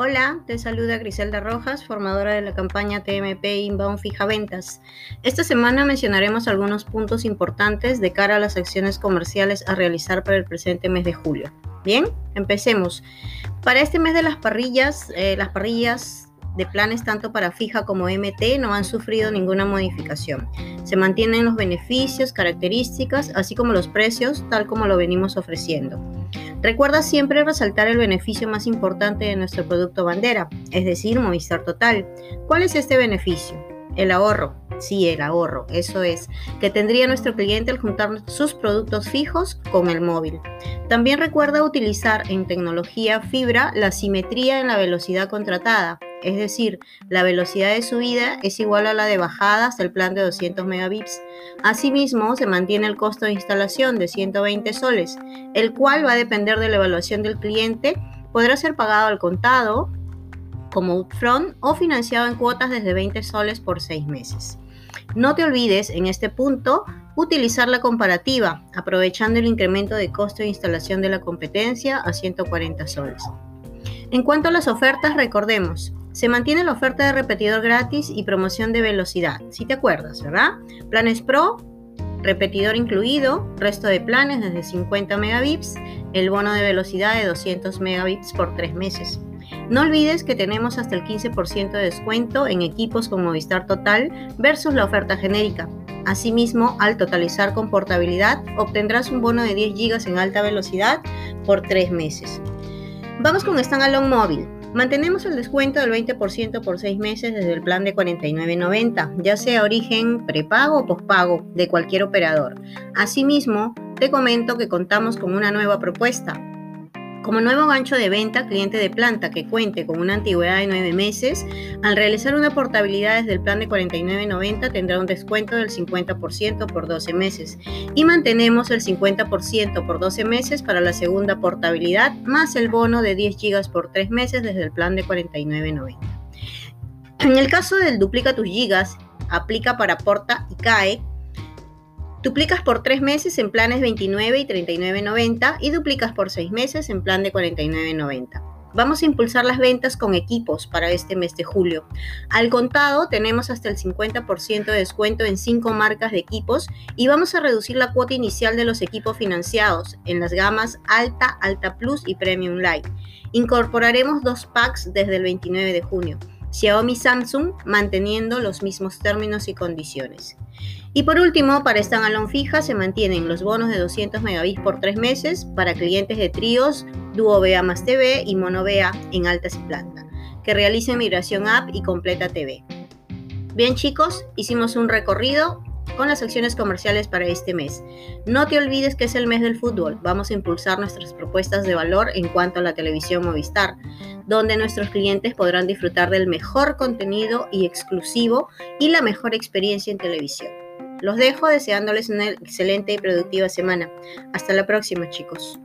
Hola, te saluda Griselda Rojas, formadora de la campaña TMP Inbound Fija Ventas. Esta semana mencionaremos algunos puntos importantes de cara a las acciones comerciales a realizar para el presente mes de julio. Bien, empecemos. Para este mes de las parrillas, eh, las parrillas de planes tanto para fija como MT no han sufrido ninguna modificación. Se mantienen los beneficios, características, así como los precios, tal como lo venimos ofreciendo. Recuerda siempre resaltar el beneficio más importante de nuestro producto bandera, es decir, Movistar Total. ¿Cuál es este beneficio? El ahorro. Sí, el ahorro, eso es, que tendría nuestro cliente al juntar sus productos fijos con el móvil. También recuerda utilizar en tecnología fibra la simetría en la velocidad contratada, es decir, la velocidad de subida es igual a la de bajada hasta el plan de 200 megabits. Asimismo, se mantiene el costo de instalación de 120 soles, el cual va a depender de la evaluación del cliente, podrá ser pagado al contado como upfront o financiado en cuotas desde 20 soles por 6 meses. No te olvides en este punto utilizar la comparativa, aprovechando el incremento de costo de instalación de la competencia a 140 soles. En cuanto a las ofertas, recordemos, se mantiene la oferta de repetidor gratis y promoción de velocidad, si te acuerdas, ¿verdad? Planes Pro, repetidor incluido, resto de planes desde 50 megabits, el bono de velocidad de 200 megabits por 3 meses. No olvides que tenemos hasta el 15% de descuento en equipos con Movistar Total versus la oferta genérica. Asimismo, al totalizar con portabilidad, obtendrás un bono de 10 GB en alta velocidad por 3 meses. Vamos con Standalone Móvil. Mantenemos el descuento del 20% por 6 meses desde el plan de 49.90, ya sea origen, prepago o pospago de cualquier operador. Asimismo, te comento que contamos con una nueva propuesta. Como nuevo gancho de venta, cliente de planta que cuente con una antigüedad de 9 meses, al realizar una portabilidad desde el plan de 49.90 tendrá un descuento del 50% por 12 meses y mantenemos el 50% por 12 meses para la segunda portabilidad más el bono de 10 GB por 3 meses desde el plan de 49.90. En el caso del duplica tus gigas, aplica para porta y CAE Duplicas por 3 meses en planes 29 y 39.90 y duplicas por 6 meses en plan de 49.90. Vamos a impulsar las ventas con equipos para este mes de julio. Al contado tenemos hasta el 50% de descuento en 5 marcas de equipos y vamos a reducir la cuota inicial de los equipos financiados en las gamas Alta, Alta Plus y Premium Light. Incorporaremos dos packs desde el 29 de junio. Xiaomi Samsung manteniendo los mismos términos y condiciones. Y por último, para standalone fija se mantienen los bonos de 200 megabits por 3 meses para clientes de tríos, Duo VA más TV y Mono VA en altas y planta, que realicen migración app y completa TV. Bien chicos, hicimos un recorrido con las acciones comerciales para este mes. No te olvides que es el mes del fútbol. Vamos a impulsar nuestras propuestas de valor en cuanto a la televisión Movistar, donde nuestros clientes podrán disfrutar del mejor contenido y exclusivo y la mejor experiencia en televisión. Los dejo deseándoles una excelente y productiva semana. Hasta la próxima, chicos.